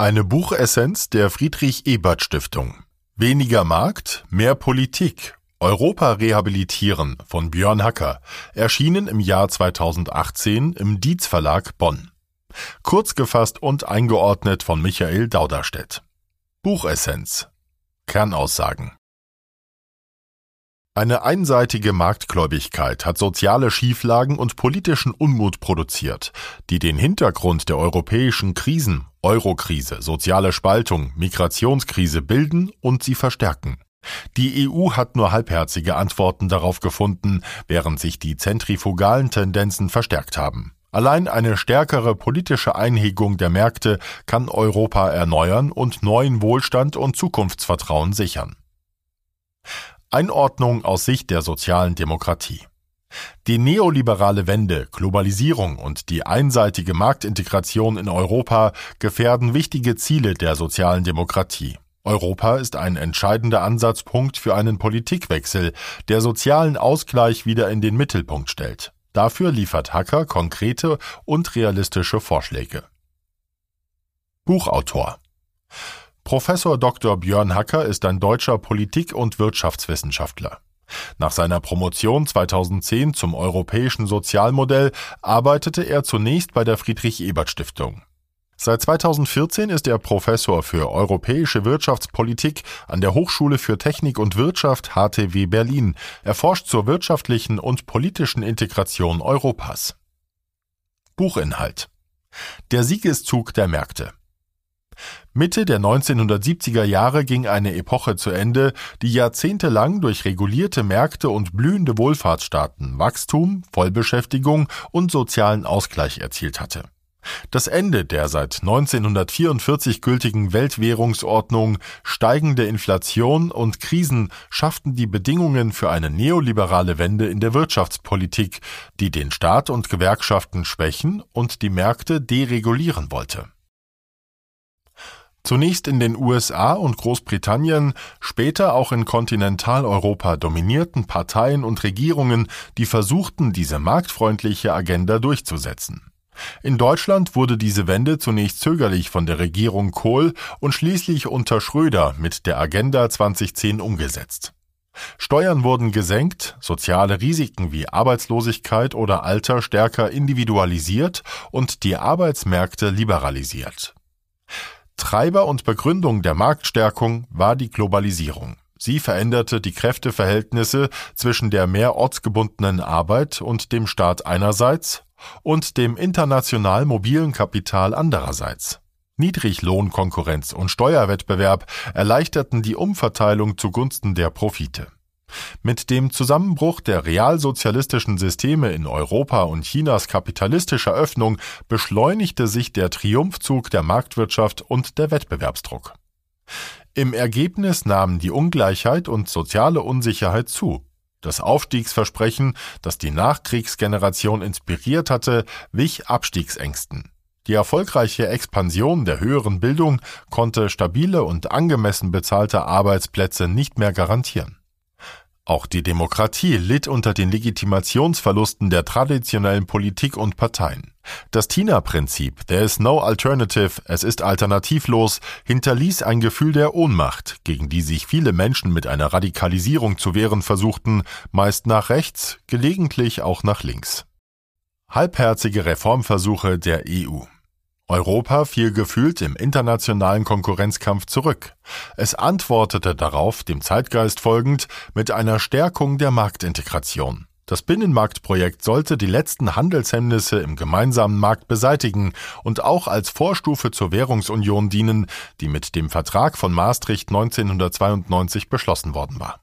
Eine Buchessenz der Friedrich Ebert Stiftung. Weniger Markt, mehr Politik. Europa rehabilitieren von Björn Hacker. Erschienen im Jahr 2018 im Dietz Verlag Bonn. Kurz gefasst und eingeordnet von Michael Dauderstedt. Buchessenz. Kernaussagen. Eine einseitige Marktgläubigkeit hat soziale Schieflagen und politischen Unmut produziert, die den Hintergrund der europäischen Krisen, Eurokrise, soziale Spaltung, Migrationskrise bilden und sie verstärken. Die EU hat nur halbherzige Antworten darauf gefunden, während sich die zentrifugalen Tendenzen verstärkt haben. Allein eine stärkere politische Einhegung der Märkte kann Europa erneuern und neuen Wohlstand und Zukunftsvertrauen sichern. Einordnung aus Sicht der sozialen Demokratie. Die neoliberale Wende, Globalisierung und die einseitige Marktintegration in Europa gefährden wichtige Ziele der sozialen Demokratie. Europa ist ein entscheidender Ansatzpunkt für einen Politikwechsel, der sozialen Ausgleich wieder in den Mittelpunkt stellt. Dafür liefert Hacker konkrete und realistische Vorschläge. Buchautor Professor Dr. Björn Hacker ist ein deutscher Politik- und Wirtschaftswissenschaftler. Nach seiner Promotion 2010 zum europäischen Sozialmodell arbeitete er zunächst bei der Friedrich Ebert Stiftung. Seit 2014 ist er Professor für europäische Wirtschaftspolitik an der Hochschule für Technik und Wirtschaft HTW Berlin. Er forscht zur wirtschaftlichen und politischen Integration Europas. Buchinhalt Der Siegeszug der Märkte Mitte der 1970er Jahre ging eine Epoche zu Ende, die jahrzehntelang durch regulierte Märkte und blühende Wohlfahrtsstaaten Wachstum, Vollbeschäftigung und sozialen Ausgleich erzielt hatte. Das Ende der seit 1944 gültigen Weltwährungsordnung, steigende Inflation und Krisen schafften die Bedingungen für eine neoliberale Wende in der Wirtschaftspolitik, die den Staat und Gewerkschaften schwächen und die Märkte deregulieren wollte. Zunächst in den USA und Großbritannien, später auch in Kontinentaleuropa dominierten Parteien und Regierungen, die versuchten, diese marktfreundliche Agenda durchzusetzen. In Deutschland wurde diese Wende zunächst zögerlich von der Regierung Kohl und schließlich unter Schröder mit der Agenda 2010 umgesetzt. Steuern wurden gesenkt, soziale Risiken wie Arbeitslosigkeit oder Alter stärker individualisiert und die Arbeitsmärkte liberalisiert. Treiber und Begründung der Marktstärkung war die Globalisierung. Sie veränderte die Kräfteverhältnisse zwischen der mehr ortsgebundenen Arbeit und dem Staat einerseits und dem international mobilen Kapital andererseits. Niedriglohnkonkurrenz und Steuerwettbewerb erleichterten die Umverteilung zugunsten der Profite. Mit dem Zusammenbruch der realsozialistischen Systeme in Europa und Chinas kapitalistischer Öffnung beschleunigte sich der Triumphzug der Marktwirtschaft und der Wettbewerbsdruck. Im Ergebnis nahmen die Ungleichheit und soziale Unsicherheit zu. Das Aufstiegsversprechen, das die Nachkriegsgeneration inspiriert hatte, wich Abstiegsängsten. Die erfolgreiche Expansion der höheren Bildung konnte stabile und angemessen bezahlte Arbeitsplätze nicht mehr garantieren. Auch die Demokratie litt unter den Legitimationsverlusten der traditionellen Politik und Parteien. Das TINA-Prinzip, there is no alternative, es ist alternativlos, hinterließ ein Gefühl der Ohnmacht, gegen die sich viele Menschen mit einer Radikalisierung zu wehren versuchten, meist nach rechts, gelegentlich auch nach links. Halbherzige Reformversuche der EU. Europa fiel gefühlt im internationalen Konkurrenzkampf zurück. Es antwortete darauf, dem Zeitgeist folgend, mit einer Stärkung der Marktintegration. Das Binnenmarktprojekt sollte die letzten Handelshemmnisse im gemeinsamen Markt beseitigen und auch als Vorstufe zur Währungsunion dienen, die mit dem Vertrag von Maastricht 1992 beschlossen worden war.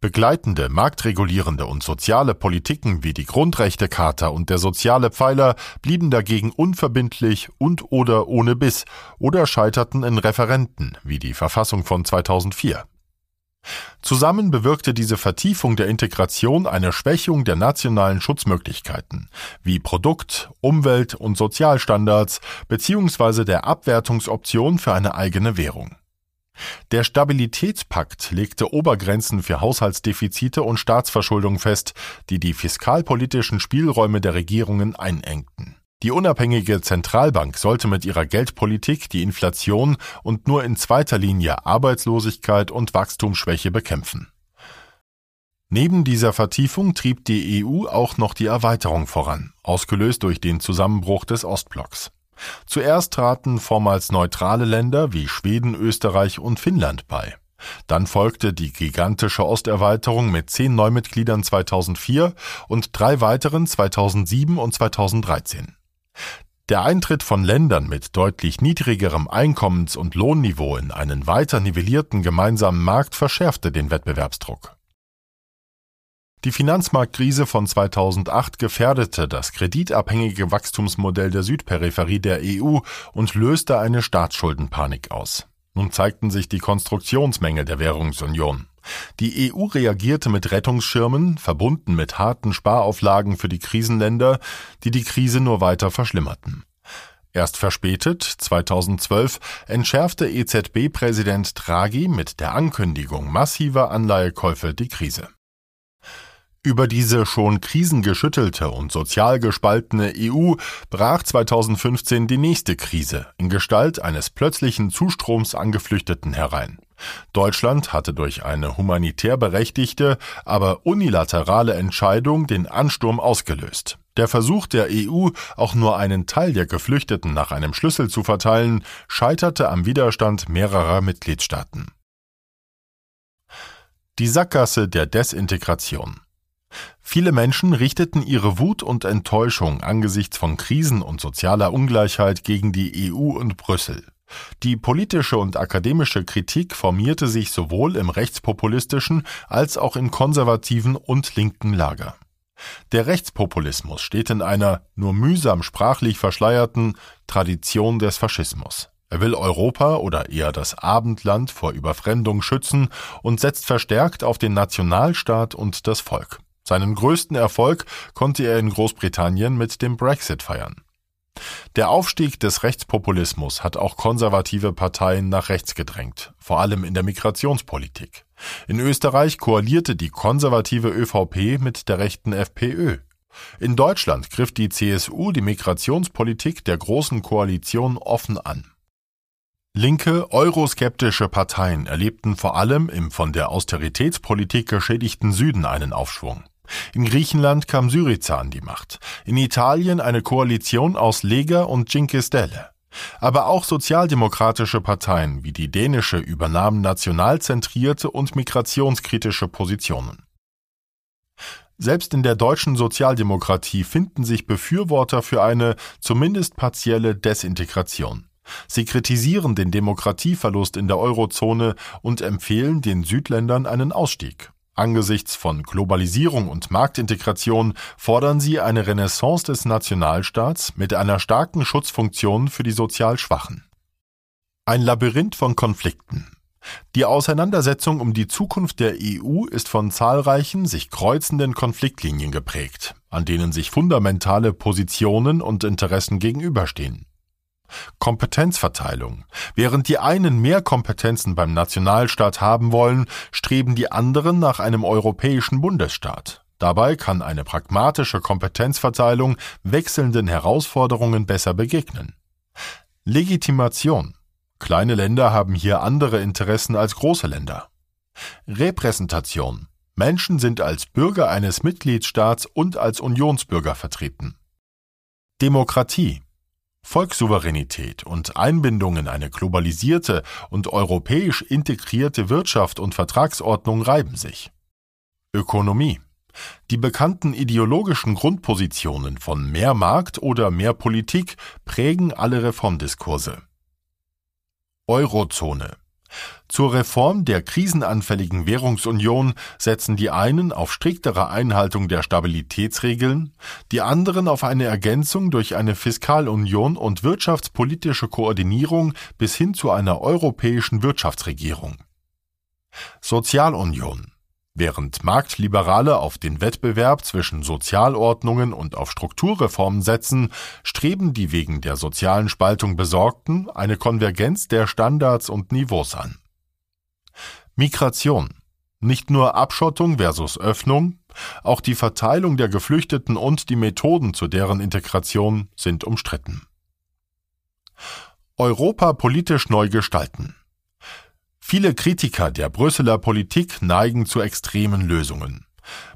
Begleitende, marktregulierende und soziale Politiken wie die Grundrechtecharta und der soziale Pfeiler blieben dagegen unverbindlich und oder ohne Biss oder scheiterten in Referenten wie die Verfassung von 2004. Zusammen bewirkte diese Vertiefung der Integration eine Schwächung der nationalen Schutzmöglichkeiten wie Produkt-, Umwelt- und Sozialstandards bzw. der Abwertungsoption für eine eigene Währung. Der Stabilitätspakt legte Obergrenzen für Haushaltsdefizite und Staatsverschuldung fest, die die fiskalpolitischen Spielräume der Regierungen einengten Die unabhängige Zentralbank sollte mit ihrer Geldpolitik die Inflation und nur in zweiter Linie Arbeitslosigkeit und Wachstumsschwäche bekämpfen. Neben dieser Vertiefung trieb die EU auch noch die Erweiterung voran, ausgelöst durch den Zusammenbruch des Ostblocks. Zuerst traten vormals neutrale Länder wie Schweden, Österreich und Finnland bei. Dann folgte die gigantische Osterweiterung mit zehn Neumitgliedern 2004 und drei weiteren 2007 und 2013. Der Eintritt von Ländern mit deutlich niedrigerem Einkommens- und Lohnniveau in einen weiter nivellierten gemeinsamen Markt verschärfte den Wettbewerbsdruck. Die Finanzmarktkrise von 2008 gefährdete das kreditabhängige Wachstumsmodell der Südperipherie der EU und löste eine Staatsschuldenpanik aus. Nun zeigten sich die Konstruktionsmängel der Währungsunion. Die EU reagierte mit Rettungsschirmen, verbunden mit harten Sparauflagen für die Krisenländer, die die Krise nur weiter verschlimmerten. Erst verspätet, 2012, entschärfte EZB-Präsident Draghi mit der Ankündigung massiver Anleihekäufe die Krise. Über diese schon krisengeschüttelte und sozial gespaltene EU brach 2015 die nächste Krise in Gestalt eines plötzlichen Zustroms an Geflüchteten herein. Deutschland hatte durch eine humanitär berechtigte, aber unilaterale Entscheidung den Ansturm ausgelöst. Der Versuch der EU, auch nur einen Teil der Geflüchteten nach einem Schlüssel zu verteilen, scheiterte am Widerstand mehrerer Mitgliedstaaten. Die Sackgasse der Desintegration Viele Menschen richteten ihre Wut und Enttäuschung angesichts von Krisen und sozialer Ungleichheit gegen die EU und Brüssel. Die politische und akademische Kritik formierte sich sowohl im rechtspopulistischen als auch im konservativen und linken Lager. Der Rechtspopulismus steht in einer nur mühsam sprachlich verschleierten Tradition des Faschismus. Er will Europa oder eher das Abendland vor Überfremdung schützen und setzt verstärkt auf den Nationalstaat und das Volk. Seinen größten Erfolg konnte er in Großbritannien mit dem Brexit feiern. Der Aufstieg des Rechtspopulismus hat auch konservative Parteien nach rechts gedrängt, vor allem in der Migrationspolitik. In Österreich koalierte die konservative ÖVP mit der rechten FPÖ. In Deutschland griff die CSU die Migrationspolitik der Großen Koalition offen an. Linke, euroskeptische Parteien erlebten vor allem im von der Austeritätspolitik geschädigten Süden einen Aufschwung. In Griechenland kam Syriza an die Macht, in Italien eine Koalition aus Lega und Cinque Stelle. Aber auch sozialdemokratische Parteien wie die dänische übernahmen nationalzentrierte und migrationskritische Positionen. Selbst in der deutschen Sozialdemokratie finden sich Befürworter für eine zumindest partielle Desintegration. Sie kritisieren den Demokratieverlust in der Eurozone und empfehlen den Südländern einen Ausstieg. Angesichts von Globalisierung und Marktintegration fordern sie eine Renaissance des Nationalstaats mit einer starken Schutzfunktion für die sozial Schwachen. Ein Labyrinth von Konflikten. Die Auseinandersetzung um die Zukunft der EU ist von zahlreichen sich kreuzenden Konfliktlinien geprägt, an denen sich fundamentale Positionen und Interessen gegenüberstehen. Kompetenzverteilung. Während die einen mehr Kompetenzen beim Nationalstaat haben wollen, streben die anderen nach einem europäischen Bundesstaat. Dabei kann eine pragmatische Kompetenzverteilung wechselnden Herausforderungen besser begegnen. Legitimation. Kleine Länder haben hier andere Interessen als große Länder. Repräsentation. Menschen sind als Bürger eines Mitgliedstaats und als Unionsbürger vertreten. Demokratie. Volkssouveränität und Einbindung in eine globalisierte und europäisch integrierte Wirtschaft und Vertragsordnung reiben sich. Ökonomie die bekannten ideologischen Grundpositionen von mehr Markt oder mehr Politik prägen alle Reformdiskurse. Eurozone zur Reform der krisenanfälligen Währungsunion setzen die einen auf striktere Einhaltung der Stabilitätsregeln, die anderen auf eine Ergänzung durch eine Fiskalunion und wirtschaftspolitische Koordinierung bis hin zu einer europäischen Wirtschaftsregierung. Sozialunion Während Marktliberale auf den Wettbewerb zwischen Sozialordnungen und auf Strukturreformen setzen, streben die wegen der sozialen Spaltung Besorgten eine Konvergenz der Standards und Niveaus an. Migration. Nicht nur Abschottung versus Öffnung, Auch die Verteilung der Geflüchteten und die Methoden zu deren Integration sind umstritten. Europa politisch neu gestalten. Viele Kritiker der Brüsseler Politik neigen zu extremen Lösungen.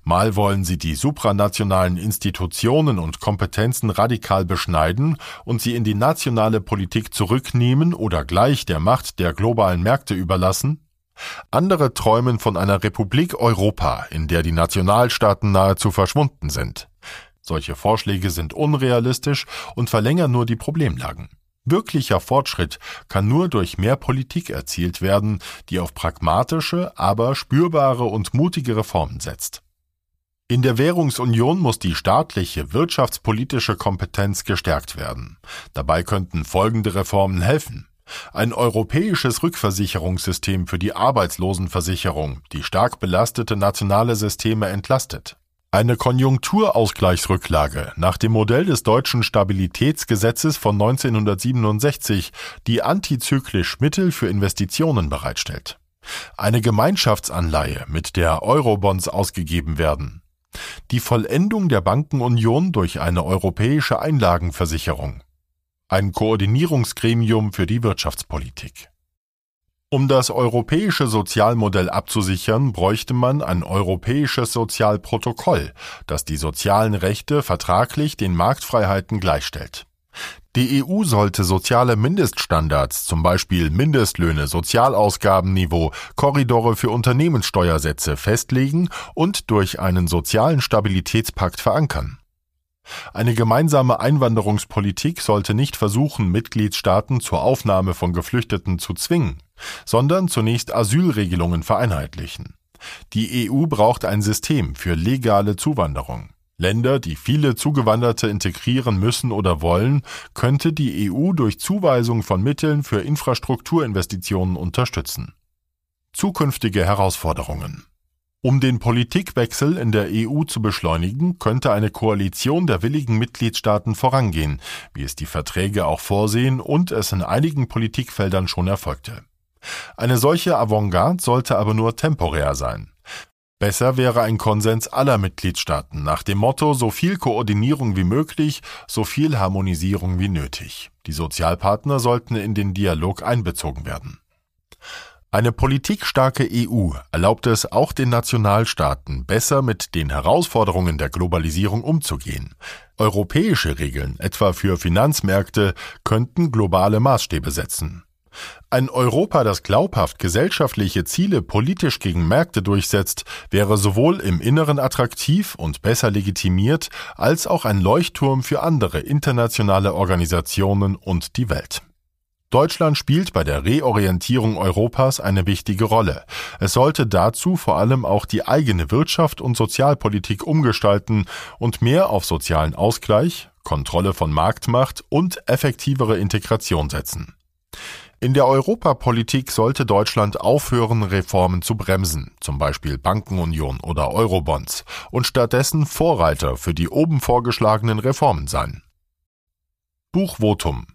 Mal wollen sie die supranationalen Institutionen und Kompetenzen radikal beschneiden und sie in die nationale Politik zurücknehmen oder gleich der Macht der globalen Märkte überlassen. Andere träumen von einer Republik Europa, in der die Nationalstaaten nahezu verschwunden sind. Solche Vorschläge sind unrealistisch und verlängern nur die Problemlagen. Wirklicher Fortschritt kann nur durch mehr Politik erzielt werden, die auf pragmatische, aber spürbare und mutige Reformen setzt. In der Währungsunion muss die staatliche wirtschaftspolitische Kompetenz gestärkt werden. Dabei könnten folgende Reformen helfen. Ein europäisches Rückversicherungssystem für die Arbeitslosenversicherung, die stark belastete nationale Systeme entlastet. Eine Konjunkturausgleichsrücklage nach dem Modell des deutschen Stabilitätsgesetzes von 1967, die antizyklisch Mittel für Investitionen bereitstellt. Eine Gemeinschaftsanleihe, mit der Eurobonds ausgegeben werden. Die Vollendung der Bankenunion durch eine europäische Einlagenversicherung. Ein Koordinierungsgremium für die Wirtschaftspolitik. Um das europäische Sozialmodell abzusichern, bräuchte man ein europäisches Sozialprotokoll, das die sozialen Rechte vertraglich den Marktfreiheiten gleichstellt. Die EU sollte soziale Mindeststandards, zum Beispiel Mindestlöhne, Sozialausgabenniveau, Korridore für Unternehmenssteuersätze festlegen und durch einen sozialen Stabilitätspakt verankern. Eine gemeinsame Einwanderungspolitik sollte nicht versuchen, Mitgliedstaaten zur Aufnahme von Geflüchteten zu zwingen, sondern zunächst Asylregelungen vereinheitlichen. Die EU braucht ein System für legale Zuwanderung. Länder, die viele Zugewanderte integrieren müssen oder wollen, könnte die EU durch Zuweisung von Mitteln für Infrastrukturinvestitionen unterstützen. Zukünftige Herausforderungen um den Politikwechsel in der EU zu beschleunigen, könnte eine Koalition der willigen Mitgliedstaaten vorangehen, wie es die Verträge auch vorsehen und es in einigen Politikfeldern schon erfolgte. Eine solche Avantgarde sollte aber nur temporär sein. Besser wäre ein Konsens aller Mitgliedstaaten nach dem Motto so viel Koordinierung wie möglich, so viel Harmonisierung wie nötig. Die Sozialpartner sollten in den Dialog einbezogen werden. Eine politikstarke EU erlaubt es auch den Nationalstaaten, besser mit den Herausforderungen der Globalisierung umzugehen. Europäische Regeln, etwa für Finanzmärkte, könnten globale Maßstäbe setzen. Ein Europa, das glaubhaft gesellschaftliche Ziele politisch gegen Märkte durchsetzt, wäre sowohl im Inneren attraktiv und besser legitimiert, als auch ein Leuchtturm für andere internationale Organisationen und die Welt. Deutschland spielt bei der Reorientierung Europas eine wichtige Rolle. Es sollte dazu vor allem auch die eigene Wirtschaft und Sozialpolitik umgestalten und mehr auf sozialen Ausgleich, Kontrolle von Marktmacht und effektivere Integration setzen. In der Europapolitik sollte Deutschland aufhören, Reformen zu bremsen, zum Beispiel Bankenunion oder Eurobonds, und stattdessen Vorreiter für die oben vorgeschlagenen Reformen sein. Buchvotum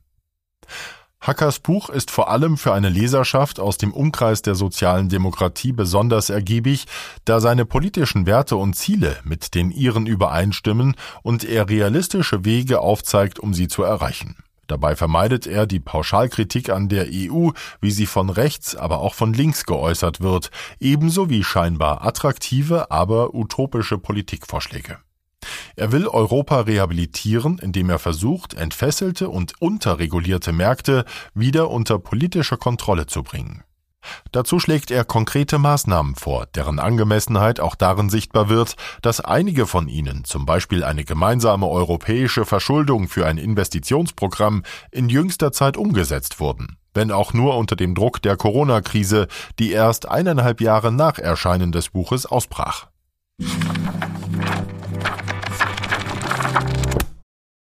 Hackers Buch ist vor allem für eine Leserschaft aus dem Umkreis der sozialen Demokratie besonders ergiebig, da seine politischen Werte und Ziele mit den ihren übereinstimmen und er realistische Wege aufzeigt, um sie zu erreichen. Dabei vermeidet er die Pauschalkritik an der EU, wie sie von rechts, aber auch von links geäußert wird, ebenso wie scheinbar attraktive, aber utopische Politikvorschläge. Er will Europa rehabilitieren, indem er versucht, entfesselte und unterregulierte Märkte wieder unter politische Kontrolle zu bringen. Dazu schlägt er konkrete Maßnahmen vor, deren Angemessenheit auch darin sichtbar wird, dass einige von ihnen, zum Beispiel eine gemeinsame europäische Verschuldung für ein Investitionsprogramm, in jüngster Zeit umgesetzt wurden, wenn auch nur unter dem Druck der Corona-Krise, die erst eineinhalb Jahre nach Erscheinen des Buches ausbrach.